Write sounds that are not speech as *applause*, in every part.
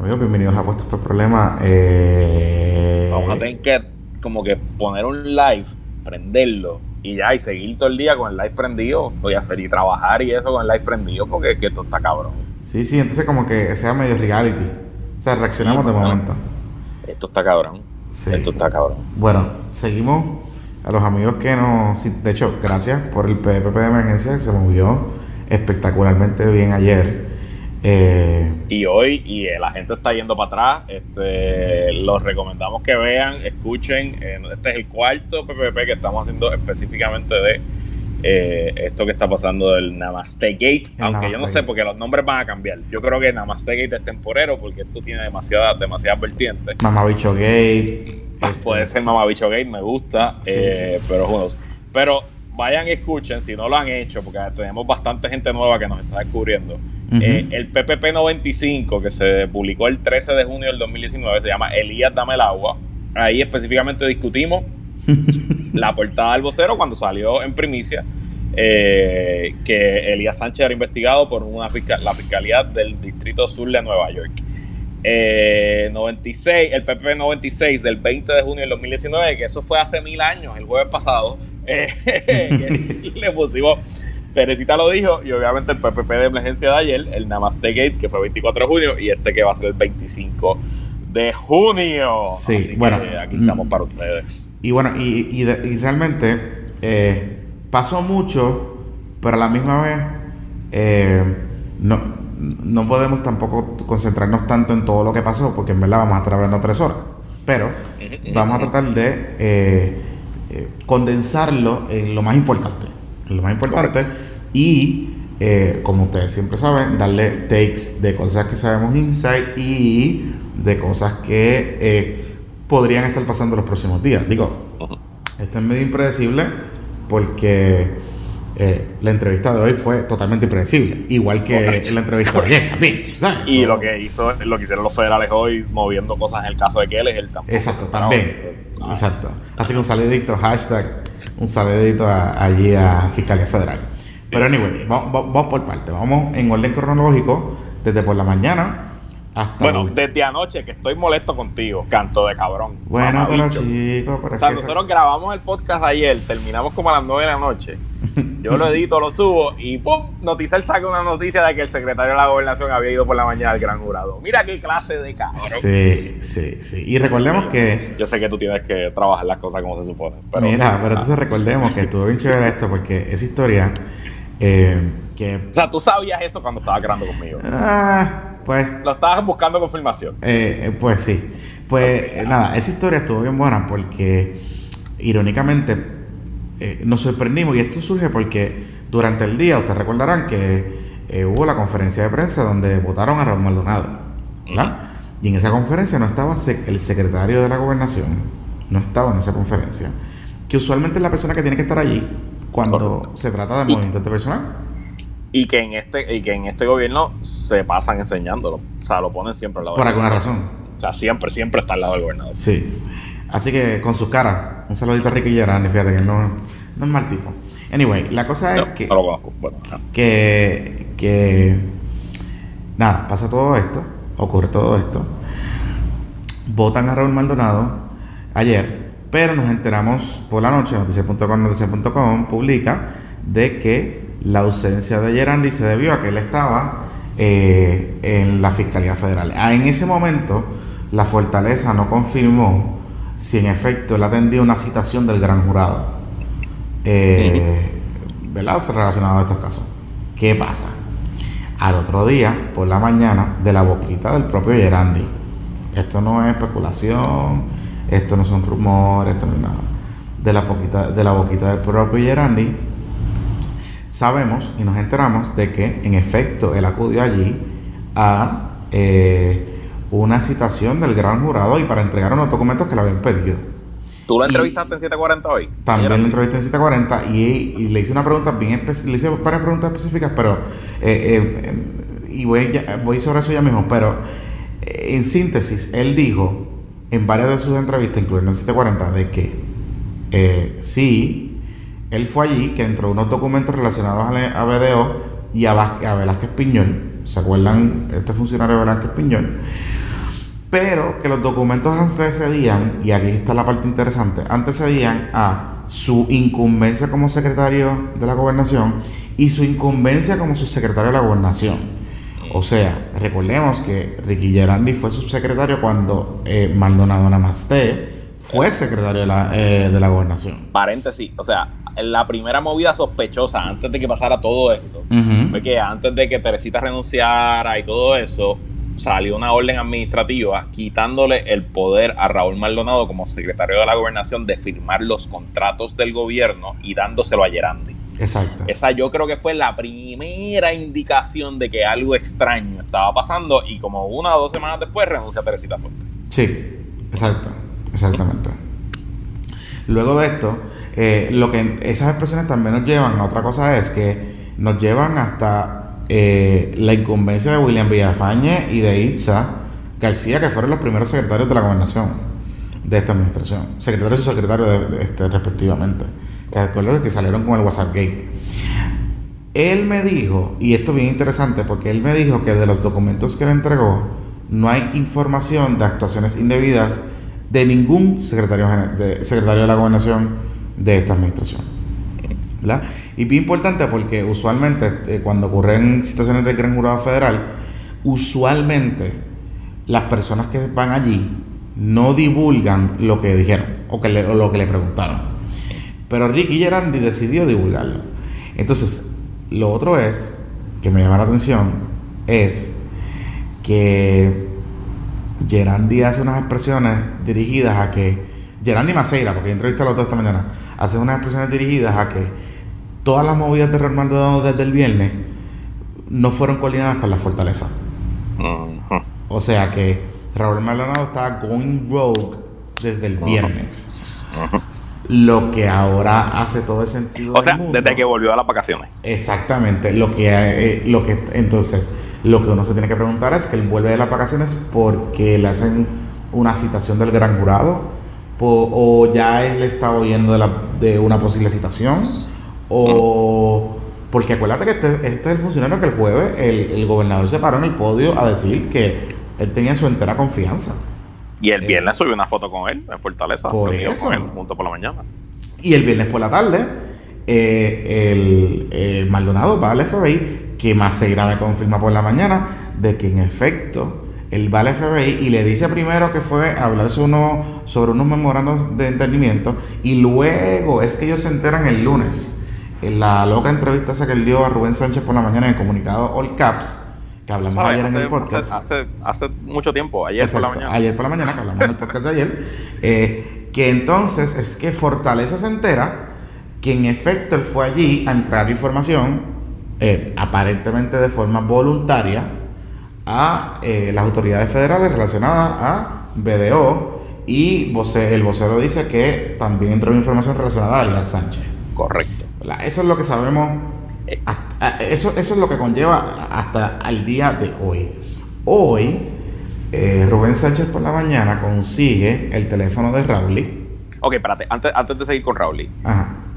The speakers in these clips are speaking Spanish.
Amigos, bienvenidos a Puestos por Problema. Eh... Vamos a tener que como que poner un live, prenderlo y ya, y seguir todo el día con el live prendido, voy a hacer y trabajar y eso con el live prendido, porque que esto está cabrón. Sí, sí, entonces como que sea medio reality. O sea, reaccionamos de momento. Esto está cabrón. Sí. Esto está cabrón. Bueno, seguimos a los amigos que nos... De hecho, gracias por el PPP de emergencia que se movió espectacularmente bien ayer. Eh, y hoy, y la gente está yendo para atrás, este, los recomendamos que vean, escuchen. este es el cuarto PPP que estamos haciendo específicamente de eh, esto que está pasando del Namaste Gate. aunque yo no sé, porque los nombres van a cambiar. Yo creo que Namaste Gate es temporero porque esto tiene demasiadas, demasiadas vertientes. Mamabicho Gate. Ah, puede ser Mamabicho Gate, me gusta. Eh, pero, pero vayan y escuchen si no lo han hecho, porque tenemos bastante gente nueva que nos está descubriendo. Eh, el PPP 95, que se publicó el 13 de junio del 2019, se llama Elías Dame el Agua. Ahí específicamente discutimos *laughs* la portada del vocero cuando salió en primicia. Eh, que Elías Sánchez era investigado por una la Fiscalía del Distrito Sur de Nueva York. 96, eh, el PPP 96 del 20 de junio del 2019, que eso fue hace mil años, el jueves pasado, *laughs* *laughs* le pusimos Teresita lo dijo, y obviamente el PPP de emergencia de ayer, el Namaste Gate, que fue 24 de junio, y este que va a ser el 25 de junio. Sí, bueno. aquí estamos para ustedes. Y bueno, y, realmente eh, pasó mucho, pero a la misma vez eh, no, no podemos tampoco concentrarnos tanto en todo lo que pasó, porque en verdad vamos a estar hablando tres horas. Pero vamos a tratar de eh, condensarlo en lo más importante lo más importante. Y, eh, como ustedes siempre saben, darle takes de cosas que sabemos inside y de cosas que eh, podrían estar pasando los próximos días. Digo, esto es medio impredecible porque eh, la entrevista de hoy fue totalmente impredecible, igual que la entrevista de ayer *laughs* Y lo que hizo, lo que hicieron los federales hoy moviendo cosas en el caso de que él es el tampoco Exacto, también. Exacto. Así que un saludito, hashtag, un saludito allí a Fiscalía Federal. Pero anyway, vamos, vamos por parte, vamos en orden cronológico, desde por la mañana bueno, desde anoche que estoy molesto contigo, canto de cabrón. Bueno, pero chicos, pero O sea, nosotros grabamos el podcast ayer, terminamos como a las 9 de la noche. *laughs* Yo lo edito, lo subo y ¡pum! Noticiel saca una noticia de que el secretario de la gobernación había ido por la mañana al gran jurado. Mira qué clase de cabrón. Sí, sí, sí. Y recordemos que. Yo sé que tú tienes que trabajar las cosas como se supone. Mira, pero entonces recordemos que estuvo bien chévere esto porque esa historia. Eh, que... O sea, tú sabías eso cuando estabas grabando conmigo. Ah pues. Lo estabas buscando confirmación. Eh, eh, pues sí. Pues eh, nada, esa historia estuvo bien buena porque, irónicamente, nos sorprendimos y esto surge porque durante el día, ustedes recordarán que hubo la conferencia de prensa donde votaron a Raúl Maldonado. ¿verdad? Y en esa conferencia no estaba el secretario de la gobernación, no estaba en esa conferencia, que usualmente es la persona que tiene que estar allí cuando se trata de movimiento de personal y que en este y que en este gobierno se pasan enseñándolo, o sea, lo ponen siempre al lado. Por alguna razón. O sea, siempre, siempre está al lado del gobernador. Sí. Así que con sus caras, un saludito a Ricky Gerard, fíjate que no, no es mal tipo. Anyway, la cosa es que, no lo conozco. Bueno, que, que, nada, pasa todo esto, ocurre todo esto. Votan a Raúl Maldonado ayer, pero nos enteramos por la noche, noticias.com, noticias.com publica de que la ausencia de Gerandi se debió a que él estaba eh, en la Fiscalía Federal. Ah, en ese momento, la Fortaleza no confirmó si en efecto él atendió una citación del gran jurado, eh, ¿verdad? Relacionado a estos casos. ¿Qué pasa? Al otro día, por la mañana, de la boquita del propio Gerandi. Esto no es especulación, esto no son rumores, esto no es nada. De la, boquita, de la boquita del propio Gerandi sabemos y nos enteramos de que en efecto él acudió allí a eh, una citación del gran jurado y para entregar unos documentos que le habían pedido. ¿Tú lo entrevistaste en 740 hoy? También lo entrevisté en 740 y, y, le hice una pregunta bien específica, le hice varias preguntas específicas, pero eh, eh, y voy, voy sobre eso ya mismo, pero en síntesis, él dijo en varias de sus entrevistas, incluyendo en 740, de que sí, él fue allí, que entró unos documentos relacionados a BDO y a, a Velázquez Piñol. ¿Se acuerdan? Este funcionario Velázquez Piñol. pero que los documentos antecedían, y aquí está la parte interesante, antecedían a su incumbencia como secretario de la gobernación y su incumbencia como subsecretario de la gobernación. O sea, recordemos que Ricky Gerandi fue subsecretario cuando eh, Maldonado Namaste fue secretario de la, eh, de la gobernación. Paréntesis, o sea, la primera movida sospechosa antes de que pasara todo esto fue que antes de que Teresita renunciara y todo eso, salió una orden administrativa quitándole el poder a Raúl Maldonado como secretario de la gobernación de firmar los contratos del gobierno y dándoselo a Gerandi. Exacto. Esa yo creo que fue la primera indicación de que algo extraño estaba pasando y como una o dos semanas después renuncia a Teresita Fuente. Sí, exacto, exactamente. Luego de esto, eh, lo que esas expresiones también nos llevan a otra cosa es que nos llevan hasta eh, la incumbencia de William Villafañe y de Itza García, que fueron los primeros secretarios de la gobernación de esta administración, secretarios y secretarios de, este, respectivamente que que salieron con el WhatsApp Gate. Él me dijo, y esto es bien interesante, porque él me dijo que de los documentos que le entregó, no hay información de actuaciones indebidas de ningún secretario de, secretario de la gobernación de esta administración. Y bien importante porque usualmente eh, cuando ocurren situaciones del Gran Jurado Federal, usualmente las personas que van allí no divulgan lo que dijeron o, o lo que le preguntaron. Pero Ricky Gerandi decidió divulgarlo. Entonces, lo otro es, que me llama la atención, es que Gerandi hace unas expresiones dirigidas a que, Gerandi Maceira, porque entrevisté a los dos esta mañana, hace unas expresiones dirigidas a que todas las movidas de Raúl desde el viernes no fueron coordinadas con la fortaleza. O sea que Raúl Maldonado estaba going rogue desde el viernes lo que ahora hace todo el sentido. O sea, desde que volvió a las vacaciones. Exactamente. Lo que, eh, lo que entonces, lo que uno se tiene que preguntar es que él vuelve de las vacaciones porque le hacen una citación del gran jurado, o ya él está oyendo de, la, de una posible citación, o porque acuérdate que este, este, es el funcionario que el jueves el, el gobernador se paró en el podio a decir que él tenía su entera confianza. Y el viernes subió una foto con él en Fortaleza. Por eso. Con él, junto por la mañana. Y el viernes por la tarde, eh, el eh, Maldonado va al FBI, que más se me confirma por la mañana de que en efecto él va al FBI y le dice primero que fue a hablar uno, sobre unos memorandos de entendimiento y luego es que ellos se enteran el lunes en la loca entrevista esa que él dio a Rubén Sánchez por la mañana en el comunicado All Caps que hablamos ayer en el podcast. Hace, hace, mucho tiempo, ayer por la mañana. Ayer por la mañana, que hablamos en el podcast de ayer. Eh, que entonces es que Fortaleza se entera que en efecto él fue allí a entrar información, eh, aparentemente de forma voluntaria, a eh, las autoridades federales relacionadas a BDO y el vocero dice que también entró información relacionada a Alias Sánchez. Correcto. Eso es lo que sabemos eso, eso es lo que conlleva hasta el día de hoy. Hoy, eh, Rubén Sánchez por la mañana consigue el teléfono de Raúl. Ok, espérate, antes, antes de seguir con Raúl.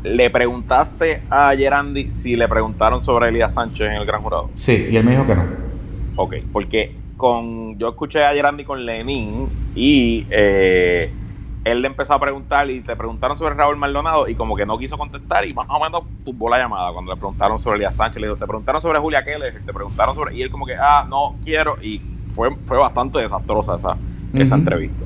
¿Le preguntaste a Gerandi si le preguntaron sobre Elías Sánchez en el Gran Jurado? Sí, y él me dijo que no. Ok, porque con yo escuché a Gerandi con Lenin y eh, él le empezó a preguntar y te preguntaron sobre Raúl Maldonado y como que no quiso contestar y más o menos tuvo la llamada cuando le preguntaron sobre Elías Sánchez, le dijo, te preguntaron sobre Julia Keller, te preguntaron sobre... Y él como que, ah, no quiero y fue, fue bastante desastrosa esa, esa entrevista.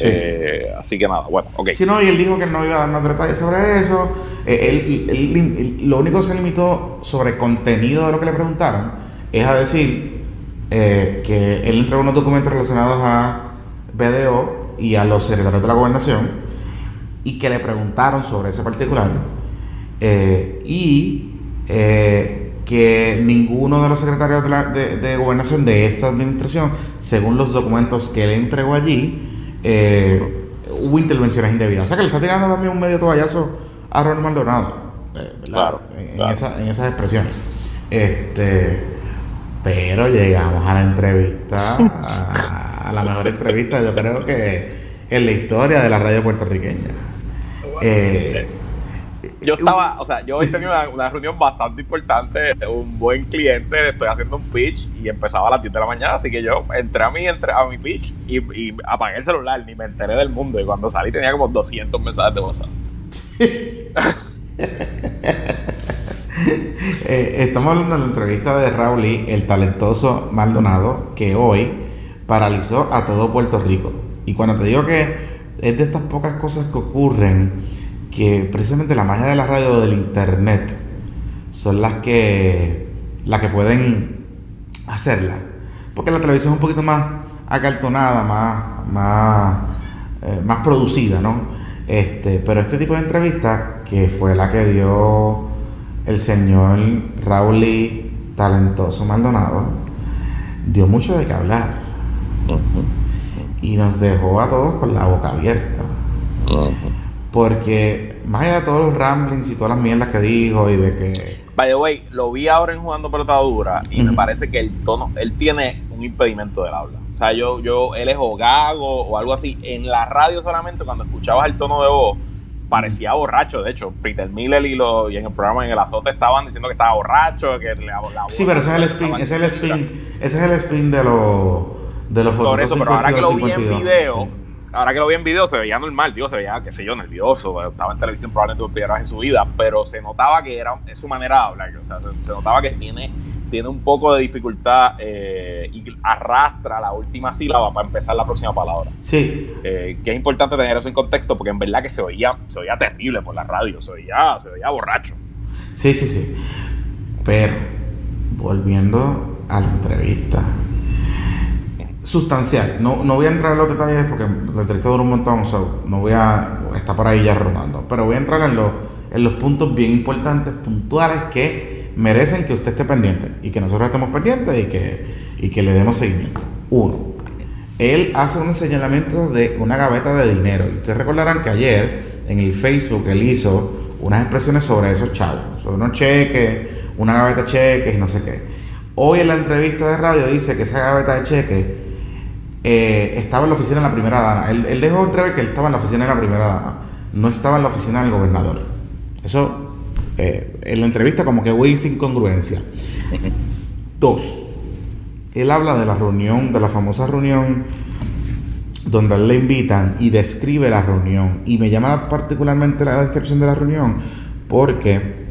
Eh, así que nada, bueno, ok. Sí, no, y él dijo que no iba a dar más detalles sobre eso. Eh, él, lo único que se limitó sobre el contenido de lo que le preguntaron es a decir eh, que él entregó unos documentos relacionados a BDO y a los secretarios de la gobernación y que le preguntaron sobre ese particular y que ninguno de los secretarios de, la, de, gobernación de esta administración, según los documentos que él entregó allí, eh, hubo intervenciones indebidas. O sea que le está tirando también un medio toallazo a Ronald Maldonado, Claro, en, en esas expresiones. Este, pero llegamos a la entrevista. a la mejor entrevista, yo creo que en la historia de la radio puertorriqueña. Eh, yo estaba, o sea, yo hoy tenía una, reunión bastante importante, un buen cliente, estoy haciendo un pitch y empezaba a las 10 de la mañana, así que yo entré a mi, entré a mi pitch y, apagué el celular, ni me enteré del mundo y cuando salí tenía como 200 mensajes de WhatsApp. *laughs* Eh, estamos hablando de la entrevista de Raúl el talentoso Maldonado, que hoy paralizó a todo Puerto Rico. Y cuando te digo que es de estas pocas cosas que ocurren, que precisamente la magia de la radio o del internet son las que, las que pueden hacerla. Porque la televisión es un poquito más acartonada, más, más, eh, más producida, ¿no? Este, pero este tipo de entrevista, que fue la que dio el señor Raúl talentoso Maldonado, dio mucho de qué hablar. Y nos dejó a todos con la boca abierta. Porque más allá de todos los ramblings y todas las mierdas que dijo y de que... By the way, lo vi ahora en Jugando Pelota Dura y me parece que el tono, él tiene un impedimento del habla. O sea, yo, yo, él es o gago o algo así. En la radio solamente, cuando escuchabas el tono de voz, parecía borracho. De hecho, Peter Miller y, lo, y en el programa en el azote estaban diciendo que estaba borracho, que le la Sí, pero ese es el spin, ese es el spin, ese es el spin de los de los Por eso, pero ahora que lo vi en video, ahora que lo vi en video se veía normal, digo, se veía, qué sé yo, nervioso, estaba en televisión probablemente por primera vez en su vida, pero se notaba que era es su manera de hablar, o sea, se, notaba que tiene, tiene un poco de dificultad eh, y arrastra la última sílaba para empezar la próxima palabra. Sí. Eh, que es importante tener eso en contexto porque en verdad que se oía, se oía terrible por la radio, se oía, se oía borracho. Sí, sí, sí. Pero, volviendo a la entrevista, sustancial. No, no voy a entrar en los detalles porque la entrevista dura un montón, no voy a. está por ahí ya rodando. Pero voy a entrar en, en los puntos bien importantes, puntuales, que merecen que usted esté pendiente y que nosotros estemos pendientes y que, y que le demos seguimiento. Uno, él hace un señalamiento de una gaveta de dinero. Y ustedes recordarán que ayer en el Facebook él hizo unas expresiones sobre esos chavos, sobre unos cheques, una gaveta de cheques y no sé qué. Hoy en la entrevista de radio dice que esa gaveta de cheques eh, estaba en la oficina de la primera dama. Él, dejó entrever que él estaba en la oficina de la primera dama, no estaba en la oficina del gobernador. Eso, eh, en la entrevista, como que güey sin congruencia. Dos, él habla de la reunión, de la famosa reunión donde él le invitan y describe la reunión. Y me llama particularmente la descripción de la reunión porque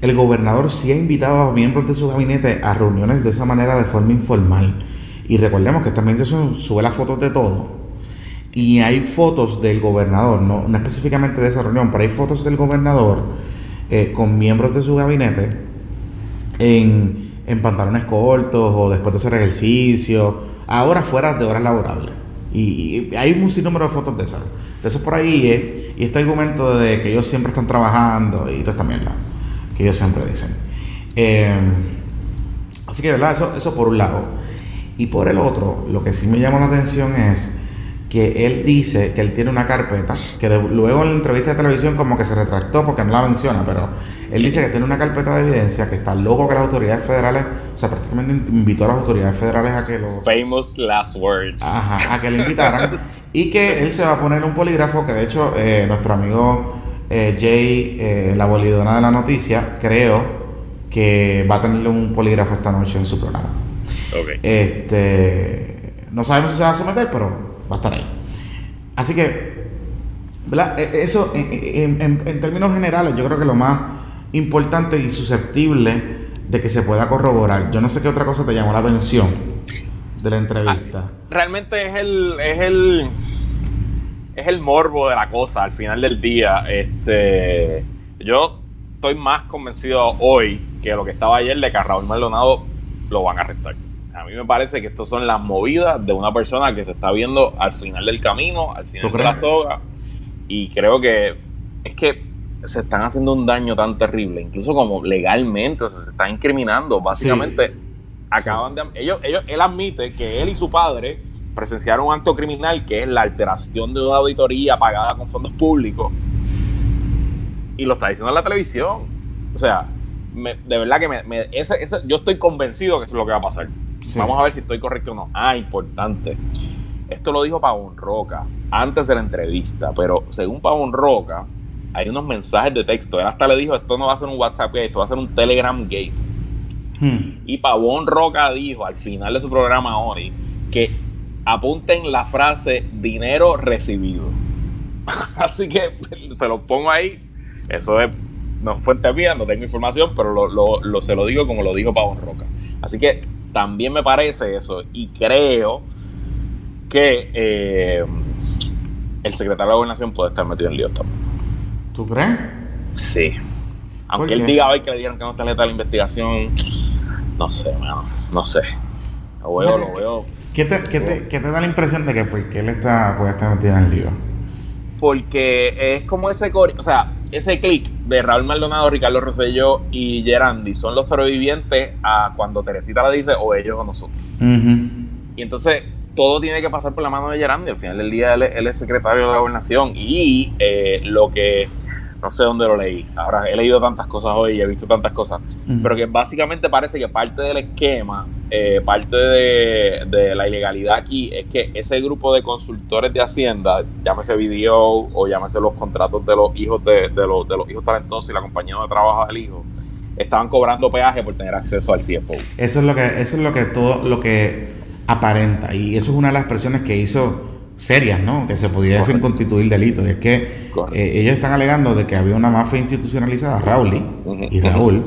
el gobernador sí ha invitado a miembros de su gabinete a reuniones de esa manera de forma informal. Y recordemos que también sube las fotos de todo. Y hay fotos del gobernador, no, específicamente de esa reunión, pero hay fotos del gobernador eh, con miembros de su gabinete en, pantalones cortos o después de hacer ejercicio, ahora fuera de horas laborables. Y, hay un sinnúmero de fotos de esas. De eso por ahí, eh, y este argumento de que ellos siempre están trabajando y toda esta mierda que ellos siempre dicen. Eh, así que, ¿verdad? Eso, eso por un lado. Y por el otro, lo que sí me llama la atención es que él dice que él tiene una carpeta, que luego en la entrevista de televisión como que se retractó porque no la menciona, pero él dice que tiene una carpeta de evidencia, que está loco que las autoridades federales, o sea, prácticamente invitó a las autoridades federales a que lo... Famous last words. Ajá, a que le *laughs* invitaran. y que él se va a poner un polígrafo, que de hecho eh, nuestro amigo eh, Jay, eh, la bolidona de la noticia, creo que va a tenerle un polígrafo esta noche en su programa. Este, no sabemos si se va a someter, pero va a estar ahí. Así que, e, Eso, en, términos generales, yo creo que lo más importante y susceptible de que se pueda corroborar. Yo no sé qué otra cosa te llamó la atención de la entrevista. Ah, realmente es el, es el, es el morbo de la cosa al final del día. Este, yo estoy más convencido hoy que lo que estaba ayer de que a Raúl Maldonado lo van a arrestar. A mí me parece que estas son las movidas de una persona que se está viendo al final del camino, al final de la soga. Y creo que es que se están haciendo un daño tan terrible, incluso como legalmente, o sea, se está incriminando. Básicamente, acaban de. Ellos, ellos, él admite que él y su padre presenciaron un acto criminal que es la alteración de una auditoría pagada con fondos públicos. Y lo está diciendo en la televisión. O sea, de verdad que me, yo estoy convencido que eso es lo que va a pasar. Vamos a ver si estoy correcto o no. Ah, importante. Esto lo dijo Pavón Roca antes de la entrevista, pero según Pavón Roca, hay unos mensajes de texto. Él hasta le dijo, esto no va a ser un WhatsApp gate, esto va a ser un Telegram gate. Hmm. Y Pavón Roca dijo al final de su programa hoy que apunten la frase dinero recibido. *laughs* Así que se lo pongo ahí. Eso es no fuente mía, no tengo información, pero lo, se lo digo como lo dijo Pavón Roca. Así que también me parece eso. Y creo que eh, el secretario de Gobernación puede estar metido en lío también. ¿Tú crees? Sí. Aunque él diga hoy que le dijeron que no está letal la investigación, no sé, no sé. Lo veo, lo veo. ¿Qué te, qué, te, ¿Qué te, da la impresión de que porque él está, puede estar metido en el lío? Porque es como ese, o sea, ese clic de Raúl Maldonado, Ricardo Rosselló y Gerandi son los sobrevivientes a cuando Teresita le dice o ellos o nosotros. Y entonces todo tiene que pasar por la mano de Gerandi. Al final del día él, es secretario de la gobernación y eh, lo que no sé dónde lo leí. Ahora he leído tantas cosas hoy y he visto tantas cosas, pero que básicamente parece que parte del esquema, eh, parte de, la ilegalidad aquí es que ese grupo de consultores de Hacienda, llámese video o llámese los contratos de los hijos de, los, de los hijos talentosos y la compañía de trabajo del hijo, estaban cobrando peaje por tener acceso al CFO. Eso es lo que, eso es lo que todo lo que aparenta y eso es una de las presiones que hizo serias, ¿no? Que se pudiesen constituir delitos. Y es que eh, ellos están alegando de que había una mafia institucionalizada, Raúl y Raúl,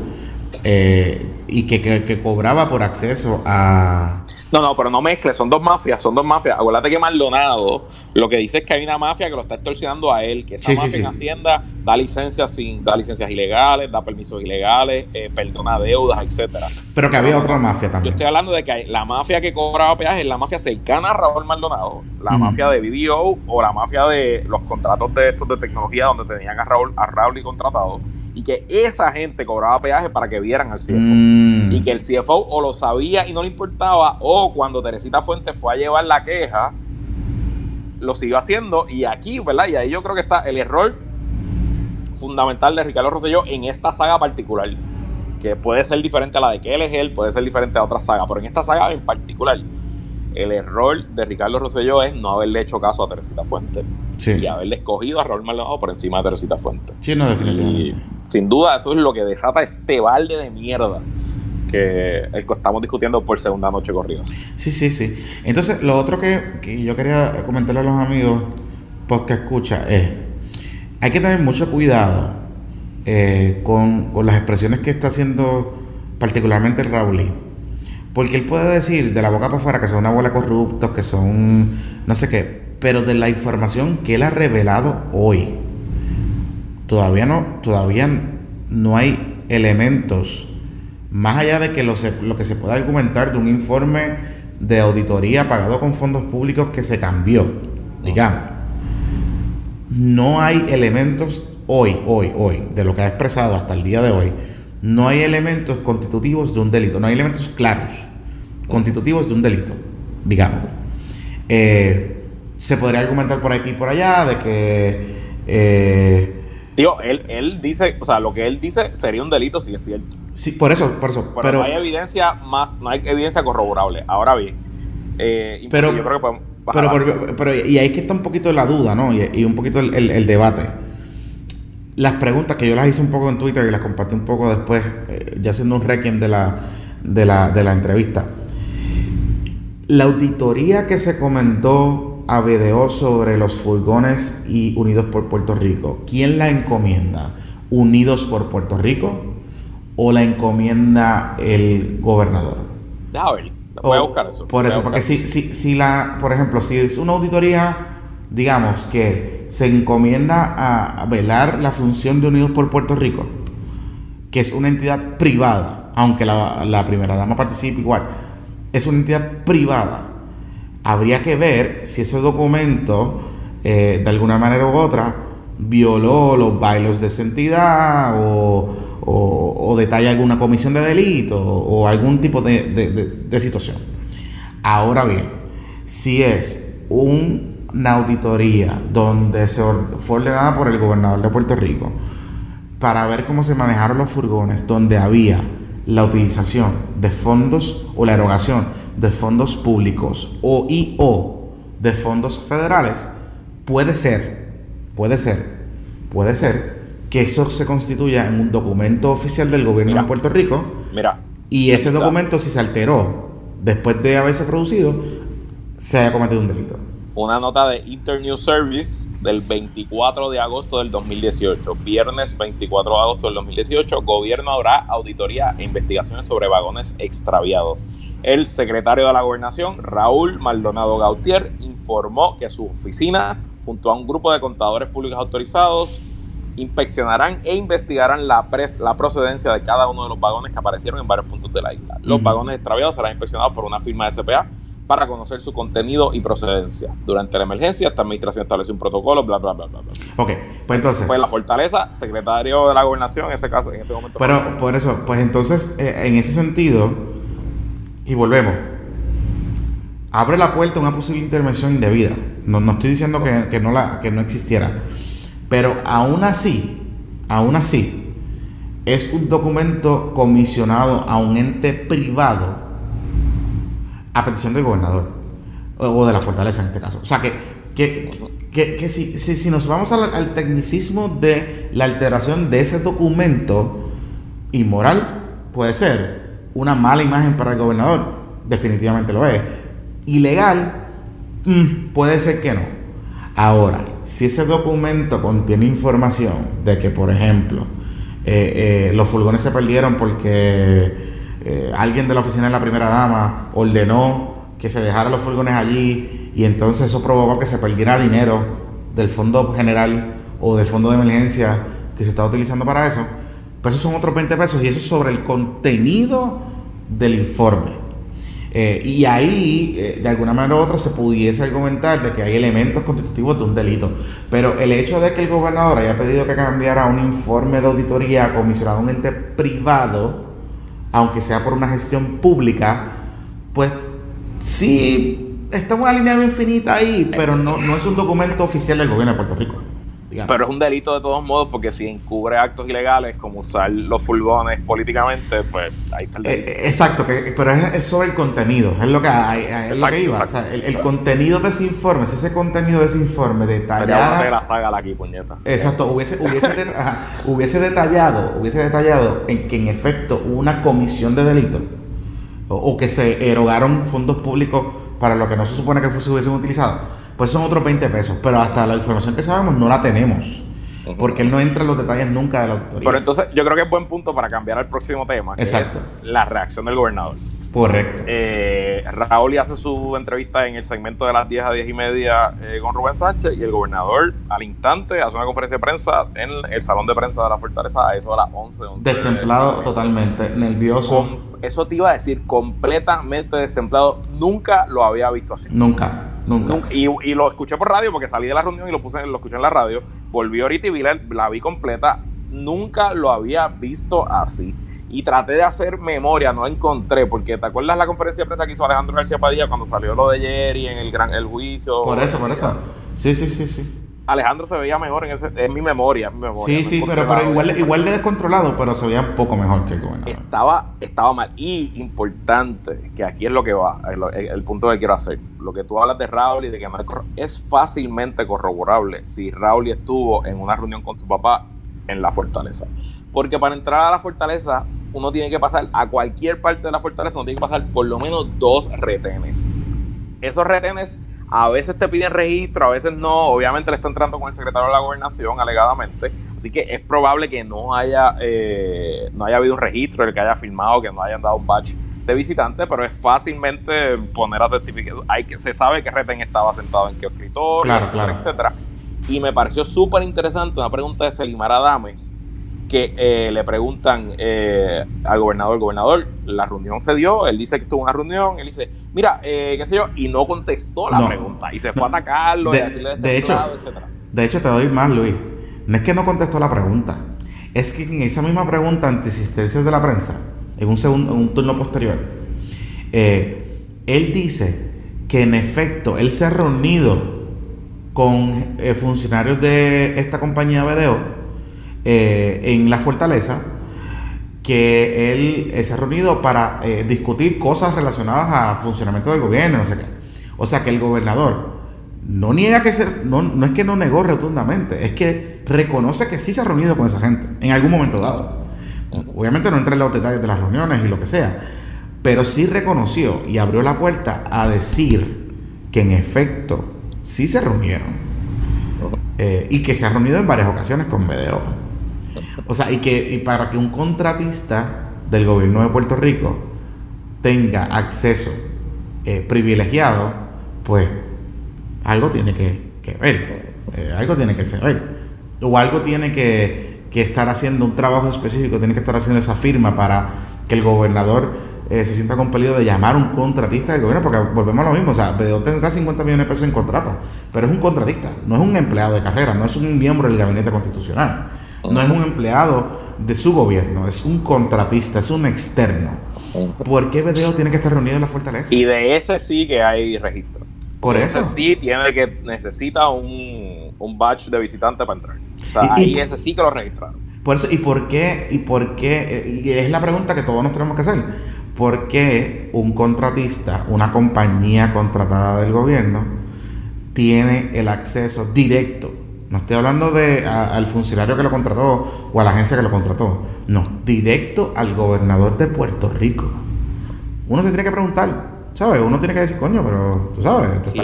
eh, y que, que, cobraba por acceso a, no, no, pero no mezcle, son dos mafias, son dos mafias. Acuérdate que Maldonado lo que dice es que hay una mafia que lo está extorsionando a él, que esa mafia en Hacienda da licencias sin, da licencias ilegales, da permisos ilegales, eh, perdona deudas, etcétera. Pero que había otra mafia también. Yo estoy hablando de que la mafia que cobraba peajes es la mafia cercana a Raúl Maldonado, la mafia de BDO o la mafia de los contratos de estos de tecnología donde tenían a Raúl, a Raúl y contratado y que esa gente cobraba peaje para que vieran al CFO. Mm. Y que el CFO o lo sabía y no le importaba, o cuando Teresita Fuentes fue a llevar la queja, lo siguió haciendo. Y aquí, ¿verdad? Y ahí yo creo que está el error fundamental de Ricardo Rosselló en esta saga particular. Que puede ser diferente a la de que él es él, puede ser diferente a otra saga, pero en esta saga en particular el error de Ricardo Rosselló es no haberle hecho caso a Teresita Fuentes y haberle escogido a Raúl Maldonado por encima de Teresita Fuentes. Sí, no, definitivamente. Sin duda, eso es lo que desata este balde de mierda que estamos discutiendo por segunda noche corrida. Sí, sí, sí. Entonces, lo otro que, yo quería comentarle a los amigos pues que escucha es, hay que tener mucho cuidado eh, con, con, las expresiones que está haciendo particularmente Raúl porque él puede decir de la boca para afuera que son una bola corruptos, que son no sé qué, pero de la información que él ha revelado hoy, todavía no, todavía no hay elementos, más allá de que lo, lo que se pueda argumentar de un informe de auditoría pagado con fondos públicos que se cambió, digamos. No hay elementos hoy, hoy, hoy, de lo que ha expresado hasta el día de hoy, no hay elementos constitutivos de un delito, no hay elementos claros constitutivos de un delito, digamos. Eh, se podría argumentar por aquí y por allá de que... Eh, Digo, él, él dice, o sea, lo que él dice sería un delito si es cierto. Sí, por eso, por eso. Pero, no hay evidencia más, no hay evidencia corroborable. Ahora bien, eh, pero, yo creo que podemos pero, pero, y ahí es que está un poquito la duda, ¿no? Y, un poquito el, debate. Las preguntas que yo las hice un poco en Twitter y las compartí un poco después, ya haciendo un requiem de la, de la, de la entrevista. La auditoría que se comentó a BDO sobre los furgones y Unidos por Puerto Rico, ¿quién la encomienda? ¿Unidos por Puerto Rico o la encomienda el gobernador? Ya, voy a buscar eso. Por eso, porque si, si, si la, por ejemplo, si es una auditoría, digamos, que se encomienda a velar la función de Unidos por Puerto Rico, que es una entidad privada, aunque la, la primera dama participe igual, es una entidad privada. Habría que ver si ese documento, eh, de alguna manera u otra, violó los bailos de esa entidad o, o, detalla alguna comisión de delito o, algún tipo de, situación. Ahora bien, si es una auditoría donde se fue ordenada por el gobernador de Puerto Rico para ver cómo se manejaron los furgones, donde había la utilización de fondos o la erogación de fondos públicos o y o de fondos federales puede ser, puede ser, puede ser que eso se constituya en un documento oficial del gobierno de Puerto Rico. Mira. Y ese documento, si se alteró después de haberse producido, se haya cometido un delito. Una nota de Internews Service del 24 de agosto del 2018. Viernes 24 de agosto del 2018. Gobierno hará auditoría e investigaciones sobre vagones extraviados. El secretario de la Gobernación, Raúl Maldonado Gautier, informó que su oficina, junto a un grupo de contadores públicos autorizados, inspeccionarán e investigarán la, la procedencia de cada uno de los vagones que aparecieron en varios puntos de la isla. Los vagones extraviados serán inspeccionados por una firma de SPA para conocer su contenido y procedencia. Durante la emergencia, esta administración estableció un protocolo, bla, bla, bla, bla. bla. Ok, pues entonces... Fue la fortaleza, secretario de la gobernación en ese caso, en ese momento. Pero por eso, pues entonces, eh, en ese sentido, y volvemos, abre la puerta a una posible intervención indebida. No, no estoy diciendo que, que, no la, que no existiera. Pero aún así, aún así, es un documento comisionado a un ente privado a petición del gobernador o de la fortaleza en este caso. O sea que, que, que, si, si, nos vamos al, al, tecnicismo de la alteración de ese documento inmoral, puede ser una mala imagen para el gobernador, definitivamente lo es. Ilegal, mm, puede ser que no. Ahora, si ese documento contiene información de que, por ejemplo, eh, eh, los furgones se perdieron porque eh, alguien de la oficina de la primera dama ordenó que se dejaran los furgones allí y entonces eso provocó que se perdiera dinero del fondo general o del fondo de emergencia que se está utilizando para eso, pues esos son otros 20 pesos y eso es sobre el contenido del informe. Eh, y ahí, eh, de alguna manera u otra, se pudiese argumentar de que hay elementos constitutivos de un delito. Pero el hecho de que el gobernador haya pedido que cambiara un informe de auditoría comisionado un ente privado, aunque sea por una gestión pública, pues sí, está una línea infinita ahí, pero no, no es un documento oficial del gobierno de Puerto Rico. Pero es un delito de todos modos porque si encubre actos ilegales como usar los furgones políticamente, pues ahí está el eh, delito. exacto, que, pero es, sobre el contenido, es lo que, es lo que iba. o sea, el, contenido de ese informe, si ese contenido de ese informe detallara... la saga aquí, puñeta. Exacto, hubiese, hubiese, hubiese detallado, hubiese detallado en que en efecto hubo una comisión de delito o, o que se erogaron fondos públicos para lo que no se supone que se hubiesen utilizado pues son otros 20 pesos. Pero hasta la información que sabemos no la tenemos. Porque él no entra en los detalles nunca de la auditoría. Pero entonces yo creo que es buen punto para cambiar al próximo tema. Exacto. la reacción del gobernador. Correcto. Eh, Raúl hace su entrevista en el segmento de las 10 a 10 y media eh, con Rubén Sánchez y el gobernador al instante hace una conferencia de prensa en el salón de prensa de la Fortaleza a eso a las 11, 11 Destemplado totalmente, nervioso. eso te iba a decir, completamente destemplado. Nunca lo había visto así. Nunca. Nunca. Y, lo escuché por radio porque salí de la reunión y lo puse, lo escuché en la radio. Volví ahorita y vi la, vi completa. Nunca lo había visto así. Y traté de hacer memoria, no la encontré, porque ¿te acuerdas la conferencia de prensa que hizo Alejandro García Padilla cuando salió lo de Jerry en el gran el juicio? Por eso, por eso. Sí, sí, sí, sí. Alejandro se veía mejor en ese, en mi memoria, mi memoria. Sí, sí, pero, pero igual, igual de descontrolado, pero se veía un poco mejor que el gobernador. Estaba, estaba mal. Y importante, que aquí es lo que va, el, punto que quiero hacer. Lo que tú hablas de Raúl y de que Marco es fácilmente corroborable si Raúl estuvo en una reunión con su papá en la fortaleza. Porque para entrar a la fortaleza, uno tiene que pasar a cualquier parte de la fortaleza, uno tiene que pasar por lo menos dos retenes. Esos retenes a veces te piden registro, a veces no. Obviamente le está entrando con el secretario de la gobernación, alegadamente. Así que es probable que no haya, eh, no haya habido un registro, el que haya firmado, que no hayan dado un batch de visitante, pero es fácilmente poner a testificar. Hay que, se sabe que Reten estaba sentado en qué escritorio, etcétera, etcétera. Y me pareció súper interesante una pregunta de Selimar Adames, que eh, le preguntan eh, al gobernador, el gobernador, la reunión se dio, él dice que estuvo en una reunión, él dice, mira, eh, qué sé yo, y no contestó la pregunta, y se fue a atacarlo, de, y decirle de hecho, De hecho, te doy más, Luis, no es que no contestó la pregunta, es que en esa misma pregunta, ante insistencias de la prensa, en un, segundo, en un turno posterior, él dice que en efecto, él se ha reunido con funcionarios de esta compañía BDO, eh, en la fortaleza que él se ha reunido para eh, discutir cosas relacionadas a funcionamiento del gobierno, no sé qué. O sea que el gobernador no niega que ser, no, no es que no negó rotundamente, es que reconoce que sí se ha reunido con esa gente en algún momento dado. Obviamente no entra en los detalles de las reuniones y lo que sea, pero sí reconoció y abrió la puerta a decir que en efecto sí se reunieron eh, y que se ha reunido en varias ocasiones con BDO. O sea, y que y para que un contratista del gobierno de Puerto Rico tenga acceso eh, privilegiado, pues algo tiene que, ver, eh, algo tiene que ser, o algo tiene que, estar haciendo un trabajo específico, tiene que estar haciendo esa firma para que el gobernador eh, se sienta compelido de llamar a un contratista del gobierno, porque volvemos a lo mismo, o sea, BDO tendrá 50 millones de pesos en contrato, pero es un contratista, no es un empleado de carrera, no es un miembro del gabinete constitucional, no es un empleado de su gobierno, es un contratista, es un externo. ¿Por qué BDO tiene que estar reunido en la fortaleza? Y de ese sí que hay registro. Por eso. Ese sí tiene que, necesita un, un batch de visitante para entrar. O sea, ahí ese sí que lo registraron. Por eso, ¿y por qué? ¿Y por qué? Y es la pregunta que todos nos tenemos que hacer. ¿Por qué un contratista, una compañía contratada del gobierno, tiene el acceso directo? No estoy hablando de al funcionario que lo contrató o a la agencia que lo contrató. No, directo al gobernador de Puerto Rico. Uno se tiene que preguntar, ¿Sabes? Uno tiene que decir, coño, pero tú sabes, esto está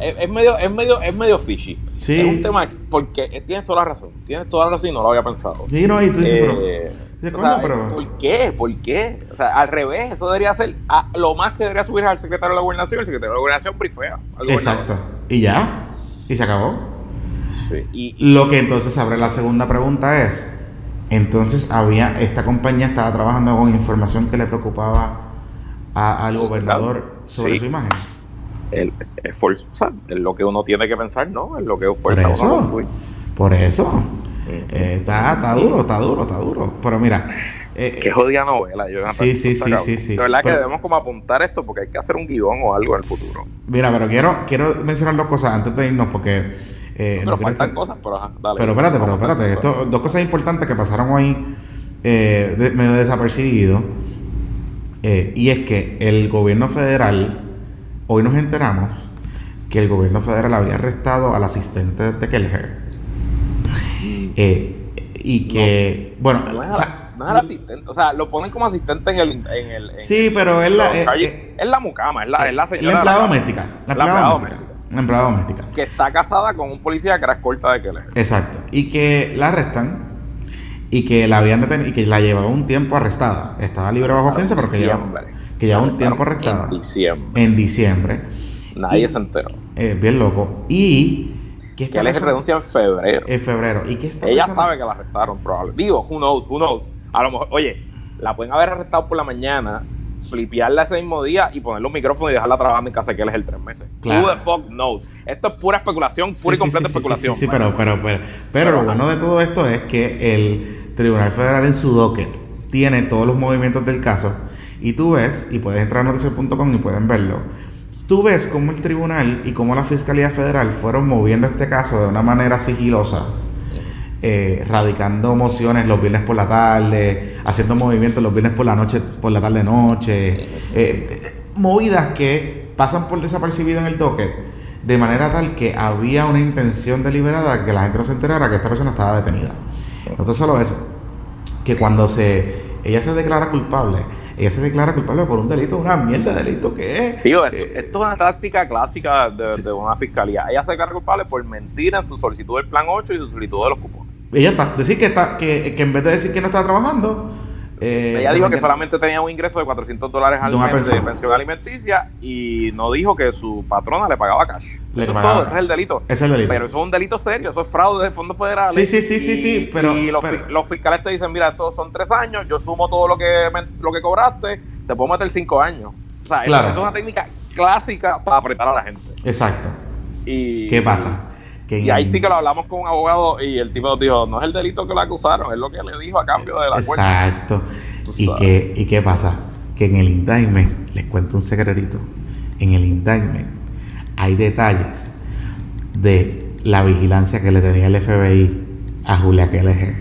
es, es, medio, es medio, es medio fishy. Sí. Es un tema porque eh, tienes toda la razón. Tienes toda la razón y no lo había pensado. Sí, no, y tú dices, eh, pero, ¿Por qué? ¿Por qué? O sea, al revés, eso debería ser lo más que debería subir al secretario de la gobernación. El secretario de la gobernación brifea. Exacto. Y ya. Y se acabó. Sí. Y, lo que entonces abre la segunda pregunta es: entonces había, esta compañía estaba trabajando con información que le preocupaba al gobernador sobre su imagen. El, es, lo que uno tiene que pensar, ¿no? Es lo que Por eso. Por eso. Eh, está, está duro, está duro, está duro. Pero mira. Eh, Qué jodida novela, Sí, sí, sí, sí, sí. De verdad que debemos como apuntar esto porque hay que hacer un guion o algo en el futuro. Mira, pero quiero, quiero mencionar dos cosas antes de irnos porque. Eh, pero faltan cosas, pero ajá, dale. Pero espérate, pero espérate. Esto, dos cosas importantes que pasaron ahí eh, medio desapercibido. Eh, y es que el gobierno federal, hoy nos enteramos que el gobierno federal había arrestado al asistente de Kelleher. Eh, y que, bueno, no es, el asistente, o sea, lo ponen como asistente en el. En el sí, pero es la. Eh, es, la mucama, es la, es la señora. La empleada doméstica. La empleada doméstica. La empleada doméstica. Que está casada con un policía que era escolta de Kelleher. Exacto. Y que la arrestan y que la habían detenido y que la llevaba un tiempo arrestada. Estaba libre bajo ofensa, pero que llevaba, que llevaba un tiempo arrestada. En diciembre. En diciembre. Nadie se enteró. Eh, bien loco. Y que, renuncia en febrero. En febrero. ¿Y que Ella sabe que la arrestaron, probablemente. Digo, who knows, who knows. A lo mejor, oye, la pueden haber arrestado por la mañana, flipearla ese mismo día y poner los micrófonos y dejarla trabajar en mi casa, que él es el tres meses. Claro. Who the fuck knows? Esto es pura especulación, pura y completa especulación. Sí, pero, pero, pero, pero, lo bueno de todo esto es que el Tribunal Federal en su docket tiene todos los movimientos del caso y tú ves, y puedes entrar a noticias.com y pueden verlo, tú ves cómo el tribunal y cómo la Fiscalía Federal fueron moviendo este caso de una manera sigilosa eh, radicando mociones los viernes por la tarde, haciendo movimientos los viernes por la noche, por la tarde noche, eh, movidas que pasan por desapercibido en el docket, de manera tal que había una intención deliberada que la gente no se enterara que esta persona estaba detenida. No solo eso, que cuando se ella se declara culpable, ella se declara culpable por un delito, una mierda de delito que es. esto, eh, esto, es una táctica clásica de, una fiscalía. Ella se declara culpable por mentir en su solicitud del plan 8 y su solicitud de los cupones. Ya está. Decir que, está, que, que en vez de decir que no está trabajando. Eh, ella dijo que, solamente tenía un ingreso de 400 dólares al mes de pensión alimenticia y no dijo que su patrona le pagaba cash. eso es todo, ese es el delito. Es el delito. Pero eso es un delito serio, eso es fraude de fondos federales. Sí, sí, sí, sí, sí. Pero, y los, los, fiscales te dicen, mira, estos son tres años, yo sumo todo lo que, lo que cobraste, te puedo meter cinco años. O sea, eso, es una técnica clásica para apretar a la gente. Exacto. Y, ¿Qué pasa? Y ahí sí que lo hablamos con un abogado y el tipo nos dijo, no es el delito que le acusaron, es lo que le dijo a cambio de la Exacto. ¿Y qué, ¿Y qué pasa? Que en el indictment, les cuento un secretito, en el indictment hay detalles de la vigilancia que le tenía el FBI a Julia Keller.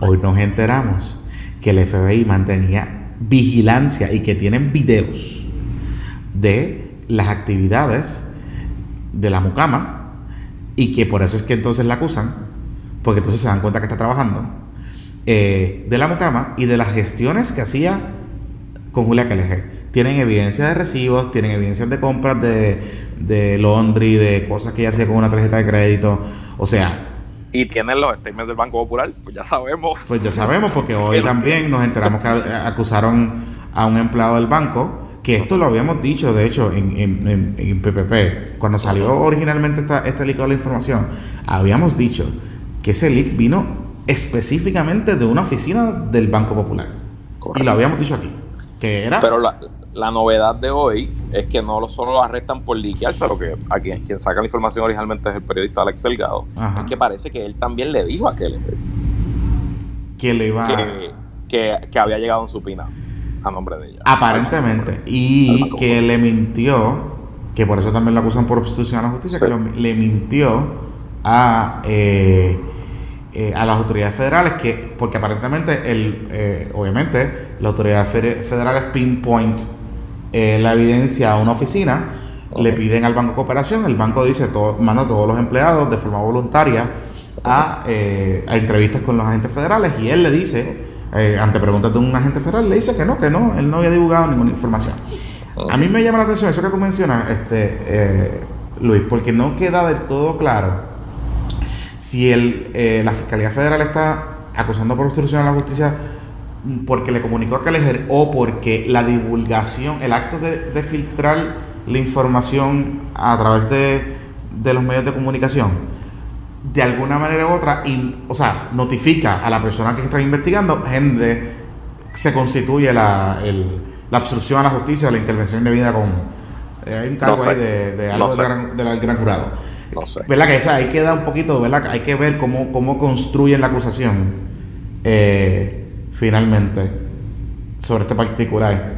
Hoy nos enteramos que el FBI mantenía vigilancia y que tienen videos de las actividades de la mucama y que por eso es que entonces la acusan, porque entonces se dan cuenta que está trabajando, eh, de la mucama y de las gestiones que hacía con Julia Kelleher. Tienen evidencia de recibos, tienen evidencias de compras de, de laundry, de cosas que ella hacía con una tarjeta de crédito. O sea, y tienen los statements del Banco Popular, pues ya sabemos. Pues ya sabemos, porque hoy *laughs* también nos enteramos que acusaron a un empleado del banco, que esto lo habíamos dicho, de hecho, en, en, en, PPP, cuando salió originalmente esta, este leak de la información, habíamos dicho que ese leak vino específicamente de una oficina del Banco Popular. Y lo habíamos dicho aquí. Que era... Pero la, la novedad de hoy es que no solo lo arrestan por liquearse, lo que a quien, quien saca la información originalmente es el periodista Alex Delgado, es que parece que él también le dijo a Keller que le iba que, que, había llegado en su pina a nombre de ella. Aparentemente. Y que le mintió, que por eso también lo acusan por obstrucción a la justicia, que le mintió a, eh, eh, a las autoridades federales, que porque aparentemente, el, eh, obviamente, las autoridades federales pinpoint eh, la evidencia a una oficina, le piden al Banco de Cooperación, el banco dice, todo, manda a todos los empleados de forma voluntaria a, eh, a entrevistas con los agentes federales y él le dice, eh, ante preguntas de un agente federal, le dice que no, que no, él no había divulgado ninguna información. A mí me llama la atención eso que tú mencionas, este, Luis, porque no queda del todo claro si el, la Fiscalía Federal está acusando por obstrucción a la justicia porque le comunicó a Kelleher o porque la divulgación, el acto de, filtrar la información a través de, los medios de comunicación, de alguna manera u otra, o sea, notifica a la persona que está investigando, gente, se constituye la, el, la obstrucción a la justicia, la intervención indebida con... Eh, hay un cargo ahí de, algo del gran, jurado. No sé. ¿Verdad que eso ahí queda un poquito, ¿verdad? Hay que ver cómo, cómo construyen la acusación. Eh, finalmente sobre este particular.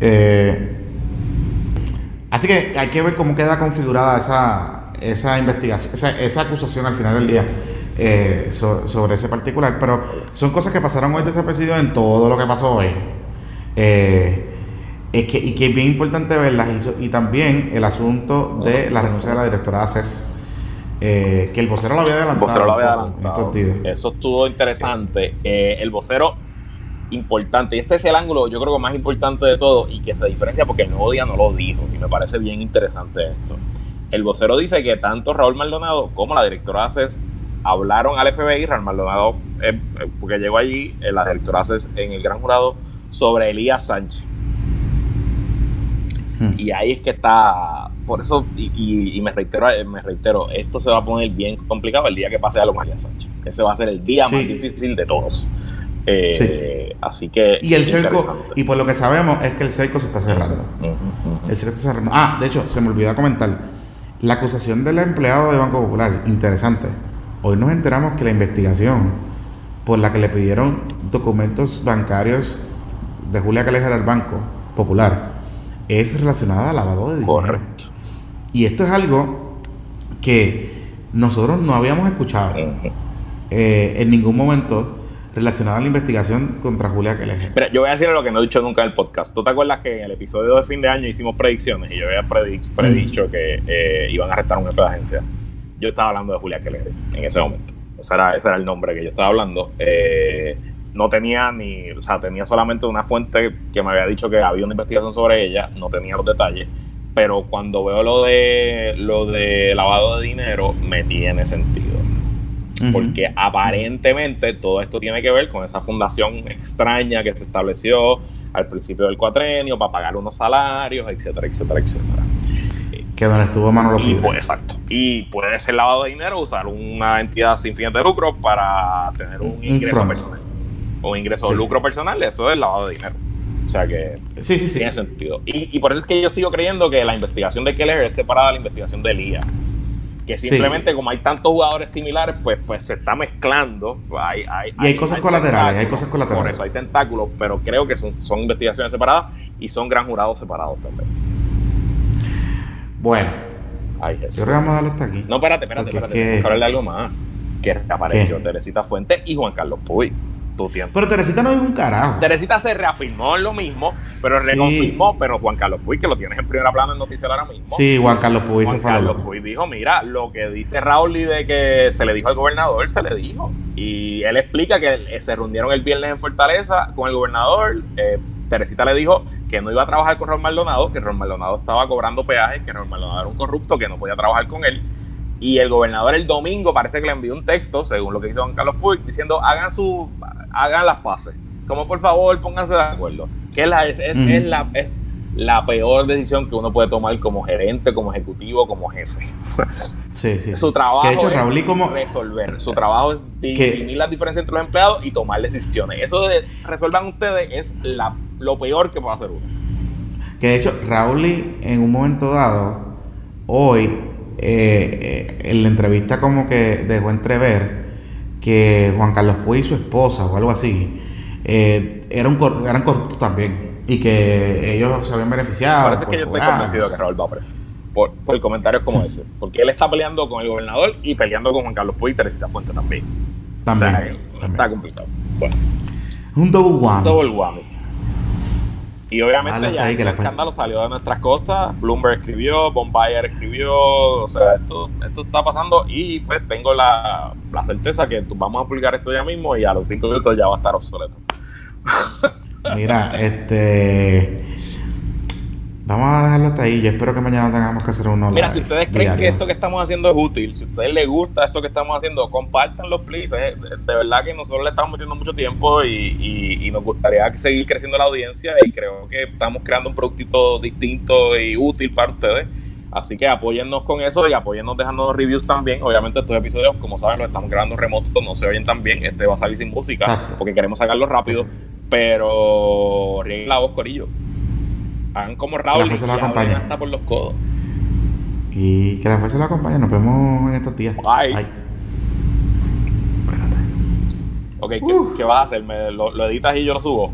Eh, así que hay que ver cómo queda configurada esa, esa investigación, esa, acusación al final del día eh, sobre ese particular. Pero son cosas que pasaron hoy desapercibidas en todo lo que pasó hoy. Eh, es que, y que es bien importante verlas. Y, también el asunto de la renuncia de la directora ACES. Eh, que el vocero lo había adelantado. Eso estuvo interesante. El vocero, importante. Y este es el ángulo, yo creo que más importante de todo y que se diferencia porque el nuevo día no lo dijo. Y me parece bien interesante esto. El vocero dice que tanto Raúl Maldonado como la directora ACES hablaron al FBI. Raúl Maldonado, eh, porque llegó allí, la directora ACES en el gran jurado, sobre Elías Sánchez. Hmm. Y ahí es que está por eso, y, me reitero, eh, me reitero, esto se va a poner bien complicado el día que pase a lo María Sánchez. Ese va a ser el día más difícil de todos. Eh, así que. Y el cerco, y por lo que sabemos, es que el cerco se está cerrando. El cerco está cerrando. Ah, de hecho, se me olvidó comentar. La acusación del empleado de Banco Popular, interesante. Hoy nos enteramos que la investigación por la que le pidieron documentos bancarios de Julia Callejer al Banco Popular es relacionada al lavado de dinero. Correcto. Y esto es algo que nosotros no habíamos escuchado eh, en ningún momento relacionado a la investigación contra Julia Keller. Pero yo voy a decir lo que no he dicho nunca en el podcast. ¿Tú te acuerdas que en el episodio de fin de año hicimos predicciones y yo había predicho que eh, iban a arrestar a un jefe de agencia? Yo estaba hablando de Julia Keller en ese momento. Ese era, ese era el nombre que yo estaba hablando. Eh, no tenía ni, o sea, tenía solamente una fuente que me había dicho que había una investigación sobre ella, no tenía los detalles pero cuando veo lo de lo de lavado de dinero me tiene sentido porque aparentemente todo esto tiene que ver con esa fundación extraña que se estableció al principio del cuatrenio para pagar unos salarios, etcétera, etcétera, etcétera. Que donde estuvo Manolo y, pues, Exacto. Y puede ser lavado de dinero, usar una entidad sin fines de lucro para tener un, ingreso personal. Un ingreso de lucro personal, eso es lavado de dinero. O sea que sí, sí, sí. tiene sentido. Y, por eso es que yo sigo creyendo que la investigación de Keller es separada de la investigación de Lía. Que simplemente como hay tantos jugadores similares, pues, pues se está mezclando. Hay, hay, y hay, cosas colaterales, hay cosas colaterales. Por eso hay tentáculos, pero creo que son, son investigaciones separadas y son gran jurados separados también. Bueno, Ay, yo creo que vamos a darle hasta aquí. No, espérate, espérate, espérate. Que... hablarle algo más. Que apareció Teresita Fuentes y Juan Carlos Puy tu tiempo. Pero Teresita no es un carajo. Teresita se reafirmó en lo mismo, pero reconfirmó. Pero Juan Carlos Puy, que lo tienes en primera plana en Noticiero ahora mismo. Sí, Juan Carlos Puy Juan se fue Carlos Puy dijo: Mira, lo que dice Raúl y de que se le dijo al gobernador, se le dijo. Y él explica que se reunieron el viernes en Fortaleza con el gobernador. Eh, Teresita le dijo que no iba a trabajar con Ron Maldonado, que Ron Maldonado estaba cobrando peajes, que Ron Maldonado era un corrupto, que no podía trabajar con él. Y el gobernador el domingo parece que le envió un texto, según lo que hizo Juan Carlos Puig, diciendo hagan su, hagan las paces. Como por favor, pónganse de acuerdo. Que es la, es, es, la, es la peor decisión que uno puede tomar como gerente, como ejecutivo, como jefe. *laughs* Sí, sí. Su trabajo de hecho, es Raúl, como... resolver. Su trabajo es definir las diferencias entre los empleados y tomar decisiones. Eso de resuelvan ustedes es la, lo peor que puede hacer uno. Que de hecho, Raúl en un momento dado, hoy, eh, eh, en la entrevista como que dejó entrever que Juan Carlos Puy y su esposa o algo así eh, eran, eran corruptos también y que ellos se habían beneficiado. Parece que yo estoy convencido de que Raúl va a preso. Por, por comentarios como ese. Porque él está peleando con el gobernador y peleando con Juan Carlos Puy y Teresita Fuente también. También. Está complicado. Bueno. Un double whammy. Un double whammy. Y obviamente ya el escándalo salió de nuestras costas. Bloomberg escribió, Bombayer escribió. O sea, esto, esto está pasando y pues tengo la, la certeza que vamos a publicar esto ya mismo y a los cinco minutos ya va a estar obsoleto. Mira, este. Vamos a dejarlo hasta ahí. Yo espero que mañana tengamos que hacer uno. Mira, si ustedes creen que esto que estamos haciendo es útil, si a ustedes les gusta esto que estamos haciendo, compártanlo, please. De verdad que nosotros le estamos metiendo mucho tiempo y, y, nos gustaría seguir creciendo la audiencia y creo que estamos creando un productito distinto y útil para ustedes. Así que apóyennos con eso y apóyennos dejando reviews también. Obviamente estos episodios, como saben, los estamos grabando remotos, no se oyen tan bien. Este va a salir sin música porque queremos sacarlo rápido. Pero rieguen la voz, Corillo. Hagan como Raúl que la fuerza y acompañe. hasta por los codos. Y que la fuerza lo acompañe. Nos vemos en estos días. Bye. Bye. Espérate. Ok, ¿qué, ¿qué, vas a hacer? ¿Me lo, lo editas y yo lo subo?